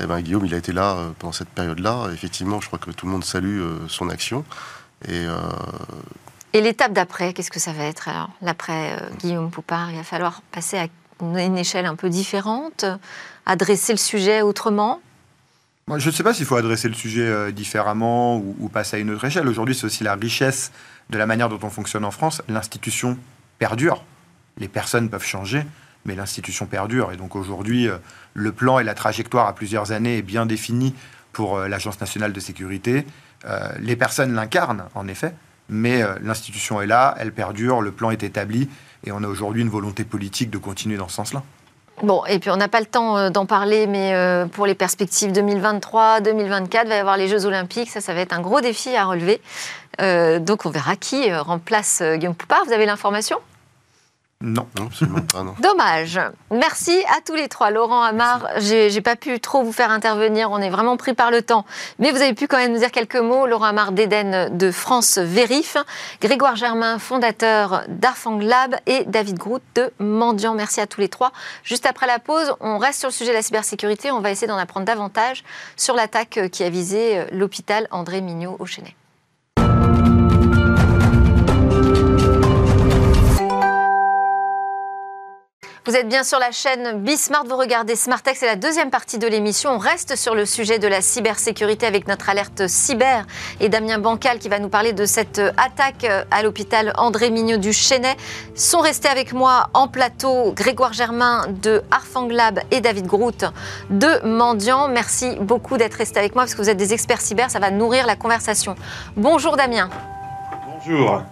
eh ben, Guillaume, il a été là pendant cette période-là. Effectivement, je crois que tout le monde salue son action. Et, et l'étape d'après, qu'est-ce que ça va être alors? L'après Guillaume Poupard, il va falloir passer à une échelle un peu différente adresser le sujet autrement Je ne sais pas s'il faut adresser le sujet euh, différemment ou, passer à une autre échelle. Aujourd'hui, c'est aussi la richesse de la manière dont on fonctionne en France. L'institution perdure. Les personnes peuvent changer, mais l'institution perdure. Et donc aujourd'hui, euh, le plan et la trajectoire à plusieurs années est bien défini pour euh, l'Agence nationale de sécurité. les personnes l'incarnent, en effet, mais l'institution est là, elle perdure, le plan est établi, et on a aujourd'hui une volonté politique de continuer dans ce sens-là. Bon, et puis on n'a pas le temps euh, d'en parler, mais euh, pour les perspectives 2023, 2024, il va y avoir les Jeux Olympiques. Ça, ça va être un gros défi à relever. Euh, donc on verra qui remplace Guillaume Poupard. Vous avez l'information? Non, absolument pas. Non. Dommage. Merci à tous les trois. Laurent Amar, j'ai pas pu trop vous faire intervenir. On est vraiment pris par le temps. Mais vous avez pu quand même nous dire quelques mots. Laurent Amar d'Eden de France Vérif, Grégoire Germain, fondateur d'Arfang Lab et David Groot de Mendiant. Merci à tous les trois. Juste après la pause, on reste sur le sujet de la cybersécurité. On va essayer d'en apprendre davantage sur l'attaque qui a visé l'hôpital André Mignot au Chenet. Vous êtes bien sur la chaîne Bismart, vous regardez Smartex, c'est la deuxième partie de l'émission. On reste sur le sujet de la cybersécurité avec notre alerte cyber et Damien Bancal qui va nous parler de cette attaque à l'hôpital André Mignot du Chenet. Sont restés avec moi en plateau Grégoire Germain de Arfang Lab et David Groot de Mendiant. Merci beaucoup d'être restés avec moi parce que vous êtes des experts cyber, ça va nourrir la conversation. Bonjour Damien. Bonjour.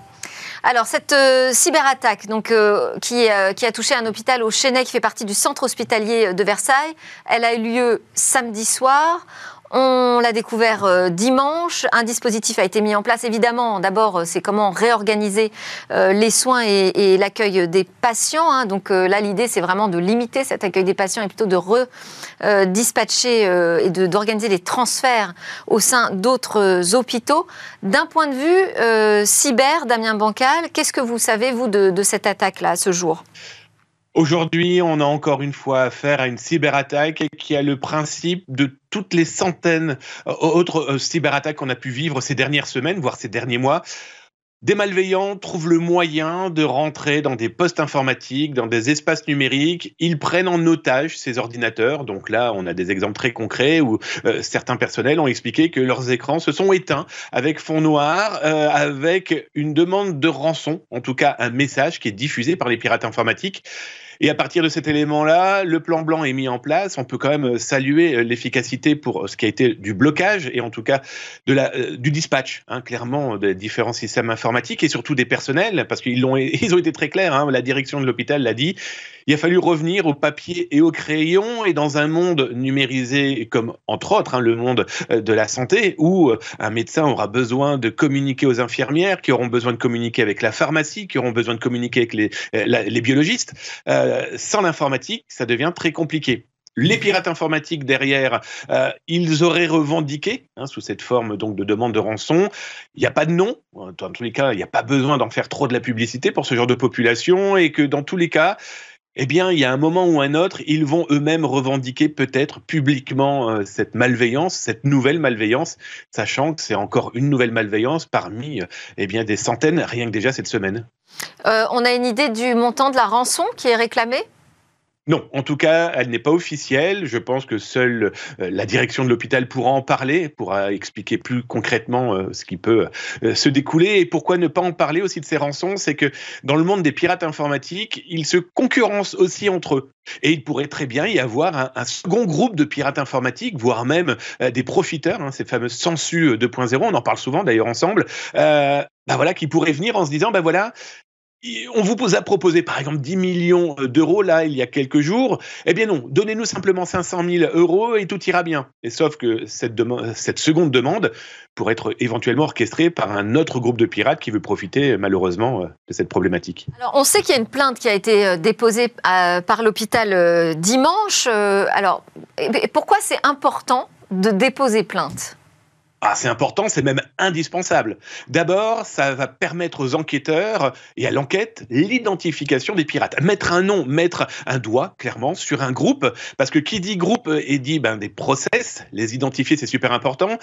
Alors, cette euh, cyberattaque donc, euh, qui, euh, qui, a touché un hôpital au Chênay, qui fait partie du centre hospitalier de Versailles, elle a eu lieu samedi soir. On l'a découvert euh, dimanche. Un dispositif a été mis en place. Évidemment, d'abord, euh, c'est comment réorganiser euh, les soins et, l'accueil des patients. Hein. Donc là, l'idée, c'est vraiment de limiter cet accueil des patients et plutôt de redispatcher et d'organiser les transferts au sein d'autres hôpitaux. D'un point de vue cyber, Damien Bancal, qu'est-ce que vous savez, vous, de, de cette attaque-là, ce jour? Aujourd'hui, on a encore une fois affaire à une cyberattaque qui a le principe de toutes les centaines euh, euh, cyberattaques qu'on a pu vivre ces dernières semaines, voire ces derniers mois. Des malveillants trouvent le moyen de rentrer dans des postes informatiques, dans des espaces numériques. Ils prennent en otage ces ordinateurs. Donc là, on a des exemples très concrets où euh, certains personnels ont expliqué que leurs écrans se sont éteints avec fond noir, avec une demande de rançon, en tout cas un message qui est diffusé par les pirates informatiques. Et à partir de cet élément-là, le plan blanc est mis en place. On peut quand même saluer euh, l'efficacité pour ce qui a été du blocage et en tout cas euh, du dispatch, hein, clairement, des différents systèmes informatiques et surtout des personnels, parce qu'ils ont, été très clairs. Hein, la direction de l'hôpital l'a dit. Il a fallu revenir au papier et au crayon et dans un monde numérisé comme entre autres hein, le monde euh, de la santé où un médecin aura besoin de communiquer aux infirmières, qui auront besoin de communiquer avec la pharmacie, qui auront besoin de communiquer avec les, biologistes. Euh, sans l'informatique, ça devient très compliqué. Les pirates informatiques derrière, euh, ils auraient revendiqué hein, sous cette forme donc de demande de rançon. Il n'y a pas de nom. Dans tous les cas, il n'y a pas besoin d'en faire trop de la publicité pour ce genre de population et que dans tous les cas, eh bien, il y a un moment ou un autre, ils vont eux-mêmes revendiquer peut-être publiquement euh, cette malveillance, cette nouvelle malveillance, sachant que c'est encore une nouvelle malveillance parmi eh bien, des centaines, rien que déjà cette semaine. on a une idée du montant de la rançon qui est réclamée? Non, en tout cas, elle n'est pas officielle. Je pense que seule euh, la direction de l'hôpital pourra en parler, pourra expliquer plus concrètement euh, ce qui peut euh, se découler. Et pourquoi ne pas en parler aussi de ces rançons? C'est que dans le monde des pirates informatiques, ils se concurrencent aussi entre eux. Et il pourrait très bien y avoir un, second groupe de pirates informatiques, voire même des profiteurs, hein, ces fameuses sensus 2.0, on en parle souvent d'ailleurs ensemble, bah voilà, qui pourraient venir en se disant, ben voilà, on vous a proposé par exemple 10 millions d'euros là il y a quelques jours. Eh bien non, donnez-nous simplement 500 000 euros et tout ira bien. Sauf que cette, cette seconde demande pourrait être éventuellement orchestrée par un autre groupe de pirates qui veut profiter malheureusement euh, de cette problématique. Alors on sait qu'il y a une plainte qui a été euh, déposée euh, par l'hôpital dimanche. Alors pourquoi c'est important de déposer plainte? Ah, c'est important, c'est même indispensable. D'abord, ça va permettre aux enquêteurs et à l'enquête l'identification des pirates. Mettre un nom, mettre un doigt clairement sur un groupe, parce que qui dit groupe et dit ben, des process, les identifier c'est super important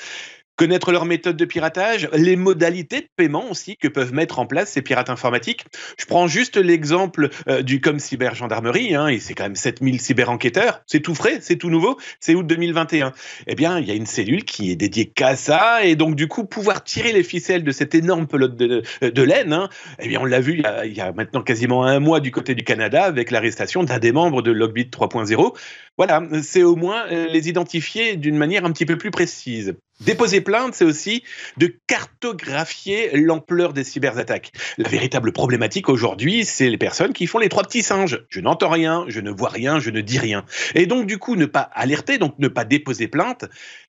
connaître leurs méthodes de piratage, les modalités de paiement aussi que peuvent mettre en place ces pirates informatiques. Je prends juste l'exemple euh, du Com Cyber Gendarmerie, hein, et c'est quand même 7000 cyber-enquêteurs, c'est tout frais, c'est tout nouveau, c'est août 2021. Eh bien, il y a une cellule qui est dédiée qu'à ça, et donc du coup, pouvoir tirer les ficelles de cette énorme pelote de, de laine, hein, eh bien, on l'a vu il y, a, il y, a, maintenant quasiment un mois du côté du Canada avec l'arrestation d'un des membres de Logbit 3.0. Voilà, c'est au moins euh, les identifier d'une manière un petit peu plus précise. Déposer plainte, c'est aussi de cartographier l'ampleur des cyberattaques. La véritable problématique aujourd'hui, c'est les personnes qui font les trois petits singes. Je n'entends rien, je ne vois rien, je ne dis rien. Et donc, du coup, ne pas alerter, donc ne pas déposer plainte,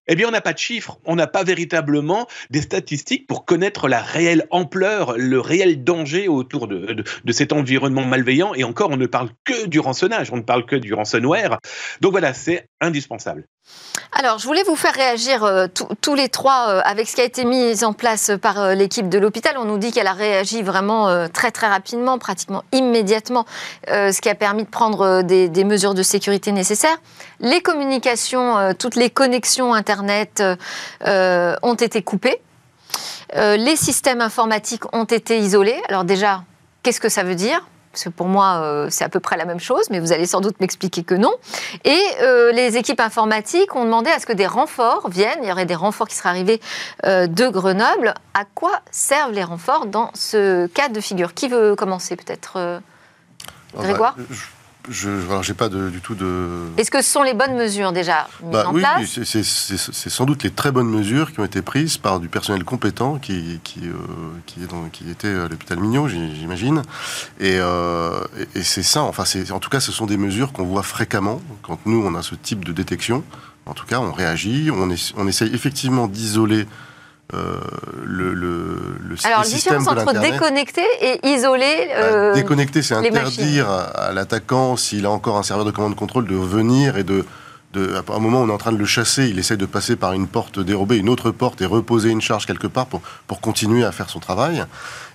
eh bien, on n'a pas de chiffres, on n'a pas véritablement des statistiques pour connaître la réelle ampleur, le réel danger autour de, cet environnement malveillant. Et encore, on ne parle que du rançonnage, on ne parle que du ransomware. Donc voilà, c'est indispensable. Alors, je voulais vous faire réagir euh, tous les trois euh, avec ce qui a été mis en place par euh, l'équipe de l'hôpital. On nous dit qu'elle a réagi vraiment très très rapidement, pratiquement immédiatement, ce qui a permis de prendre des, des, mesures de sécurité nécessaires. Les communications, toutes les connexions Internet ont été coupées. les systèmes informatiques ont été isolés. Alors déjà, qu'est-ce que ça veut dire? Parce que pour moi, euh, c'est à peu près la même chose, mais vous allez sans doute m'expliquer que non. Et euh, les équipes informatiques ont demandé à ce que des renforts viennent. Il y aurait des renforts qui seraient arrivés euh, de Grenoble. À quoi servent les renforts dans ce cas de figure? Qui veut commencer peut-être ah bah, Grégoire? Je n'ai pas du tout de. Est-ce que ce sont les bonnes mesures déjà mises bah en oui, place c'est sans doute les très bonnes mesures qui ont été prises par du personnel compétent qui, qui, euh, qui, est dans, qui était à l'hôpital Mignot, j'imagine. Euh, et, et c'est ça, enfin, en tout cas, ce sont des mesures qu'on voit fréquemment quand nous, on a ce type de détection. En tout cas, on réagit, on, est, on essaye effectivement d'isoler euh, le, le, le, Alors, la différence entre déconnecter et isoler. Bah, euh, déconnecter, c'est interdire à, l'attaquant, s'il a encore un serveur de commande contrôle, de venir et de, de, à un moment on est en train de le chasser, il essaie de passer par une porte dérobée, une autre porte et reposer une charge quelque part pour, pour continuer à faire son travail.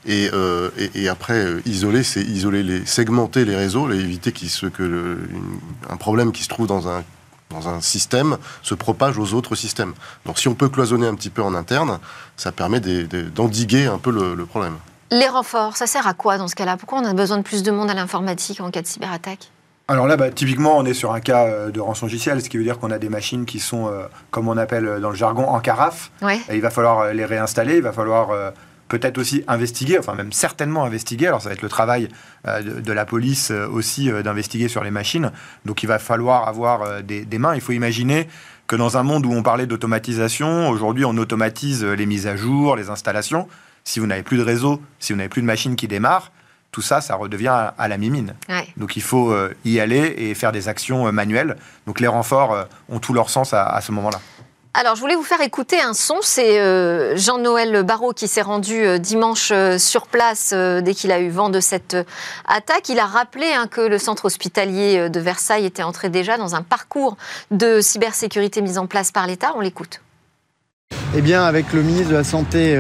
Et, euh, et, après, euh, isoler, c'est isoler les, segmenter les réseaux, éviter qu'il se, que le, un problème qui se trouve dans un dans un système se propage aux autres systèmes. Donc si on peut cloisonner un petit peu en interne, ça permet d'endiguer un peu le, problème. Les renforts, ça sert à quoi dans ce cas-là? Pourquoi on a besoin de plus de monde à l'informatique en cas de cyberattaque? Alors là, bah, typiquement, on est sur un cas euh, de rançon logiciel, ce qui veut dire qu'on a des machines qui sont, euh, comme on appelle dans le jargon, en carafe. Et il va falloir euh, les réinstaller, il va falloir peut-être aussi investiguer, enfin même certainement investiguer. Alors ça va être le travail euh, de, la police euh, aussi euh, d'investiguer sur les machines. Donc il va falloir avoir des, mains. Il faut imaginer que dans un monde où on parlait d'automatisation, aujourd'hui on automatise les mises à jour, les installations. Si vous n'avez plus de réseau, si vous n'avez plus de machines qui démarrent, tout ça, ça redevient à, la mimine. Donc il faut y aller et faire des actions manuelles. Donc les renforts ont tout leur sens à ce moment-là. Alors, je voulais vous faire écouter un son. C'est euh, Jean-Noël Barrault qui s'est rendu euh, dimanche euh, sur place dès qu'il a eu vent de cette attaque. Il a rappelé hein, que le centre hospitalier de Versailles était entré déjà dans un parcours de cybersécurité mis en place par l'État. On l'écoute. Eh bien, avec le ministre de la Santé,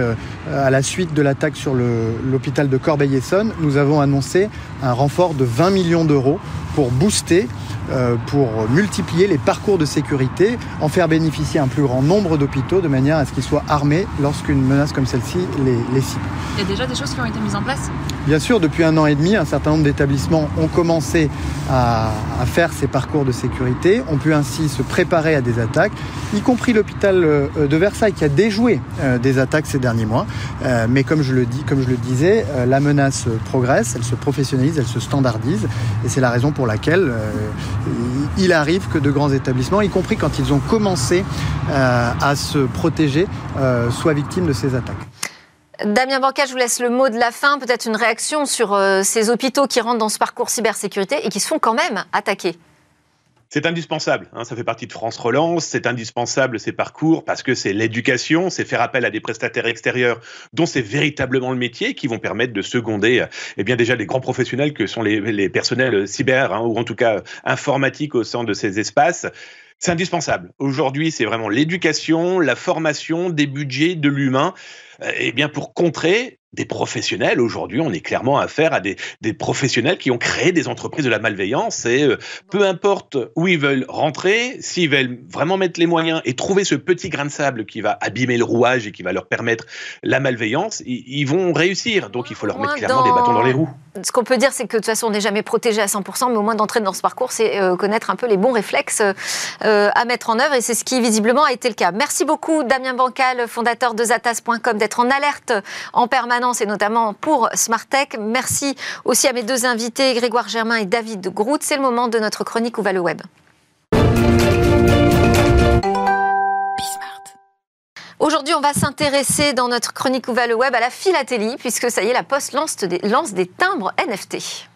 à la suite de l'attaque sur l'hôpital de Corbeil-Essonne, nous avons annoncé un renfort de 20 millions d'euros pour booster, euh, pour multiplier les parcours de sécurité, en faire bénéficier un plus grand nombre d'hôpitaux de manière à ce qu'ils soient armés lorsqu'une menace comme celle-ci les, les cible. Il y a déjà des choses qui ont été mises en place? Bien sûr, depuis un an et demi, un certain nombre d'établissements ont commencé à, à, faire ces parcours de sécurité, ont pu ainsi se préparer à des attaques, y compris l'hôpital euh, de Versailles qui a déjoué euh, des attaques ces derniers mois. Euh, mais comme je le dis, comme je le disais, la menace progresse, elle se professionnalise, elle se standardise, et c'est la raison pour laquelle il arrive que de grands établissements, y compris quand ils ont commencé à se protéger, soient victimes de ces attaques. Damien Banca, je vous laisse le mot de la fin, peut-être une réaction sur euh, ces hôpitaux qui rentrent dans ce parcours cybersécurité et qui se font quand même attaquer. C'est indispensable, hein, ça fait partie de France Relance, c'est indispensable ces parcours parce que c'est l'éducation, c'est faire appel à des prestataires extérieurs dont c'est véritablement le métier qui vont permettre de seconder euh, eh bien déjà les grands professionnels que sont les, personnels cyber hein, ou en tout cas informatiques au sein de ces espaces. C'est indispensable. Aujourd'hui, c'est vraiment l'éducation, la formation, des budgets, de l'humain, euh, eh bien pour contrer des professionnels. Aujourd'hui, on est clairement affaire à des, des, professionnels qui ont créé des entreprises de la malveillance et euh, peu importe où ils veulent rentrer, s'ils veulent vraiment mettre les moyens et trouver ce petit grain de sable qui va abîmer le rouage et qui va leur permettre la malveillance, ils, ils vont réussir. Donc il faut leur mettre clairement dans... des bâtons dans les roues. Ce qu'on peut dire, c'est que de toute façon, on n'est jamais protégé à 100%, mais au moins d'entrer dans ce parcours, c'est euh, connaître un peu les bons réflexes euh, à mettre en œuvre et c'est ce qui visiblement a été le cas. Merci beaucoup Damien Bancal, fondateur de Zatas.com, d'être en alerte en permanence et notamment pour Smartech. Merci aussi à mes deux invités, Grégoire Germain et David Groot. C'est le moment de notre chronique Où va le web? Aujourd'hui, on va s'intéresser dans notre chronique va le web à la philatélie, puisque ça y est, la Poste lance des timbres NFT.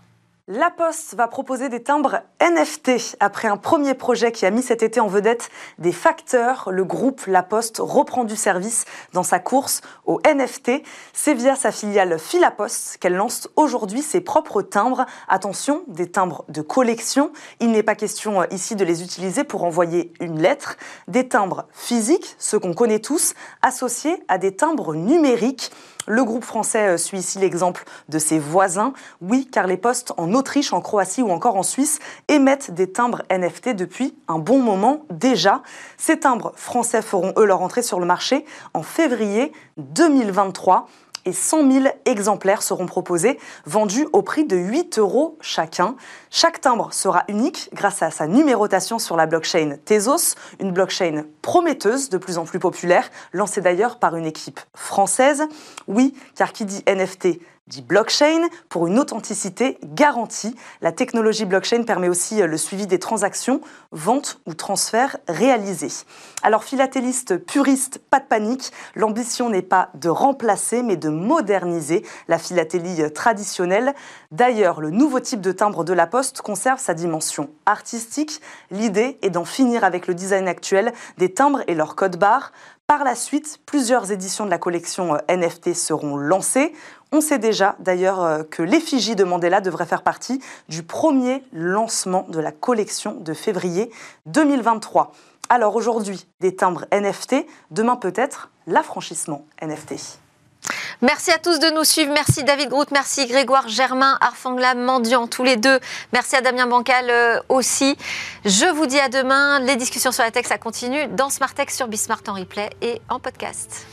La Poste va proposer des timbres NFT. Après un premier projet qui a mis cet été en vedette des facteurs, le groupe La Poste reprend du service dans sa course au NFT. C'est via sa filiale Philapost qu'elle lance aujourd'hui ses propres timbres. Attention, des timbres de collection. Il n'est pas question ici de les utiliser pour envoyer une lettre. Des timbres physiques, ceux qu'on connaît tous, associés à des timbres numériques. Le groupe français suit ici l'exemple de ses voisins. Oui, car les postes en Autriche, en Croatie ou encore en Suisse émettent des timbres NFT depuis un bon moment déjà. Ces timbres français feront eux leur entrée sur le marché en février 2023 et 100 000 exemplaires seront proposés, vendus au prix de 8 euros chacun. Chaque timbre sera unique grâce à sa numérotation sur la blockchain Tezos, une blockchain prometteuse, de plus en plus populaire, lancée d'ailleurs par une équipe française. Oui, car qui dit NFT dit blockchain pour une authenticité garantie. La technologie blockchain permet aussi le suivi des transactions, ventes ou transferts réalisés. Alors philatéliste puriste, pas de panique, l'ambition n'est pas de remplacer mais de moderniser la philatélie traditionnelle. D'ailleurs, le nouveau type de timbre de la Poste conserve sa dimension artistique. L'idée est d'en finir avec le design actuel des timbres et leur code barre. Par la suite, plusieurs éditions de la collection NFT seront lancées. On sait déjà d'ailleurs que l'effigie de Mandela devrait faire partie du premier lancement de la collection de février 2023. Alors aujourd'hui, des timbres NFT, demain peut-être l'affranchissement NFT. Merci à tous de nous suivre. Merci David Groot, merci Grégoire Germain, Arfangla Mendiant, tous les deux. Merci à Damien Bancal euh, aussi. Je vous dis à demain. Les discussions sur la tech, ça continue dans Smart Tech sur Bismart en replay et en podcast.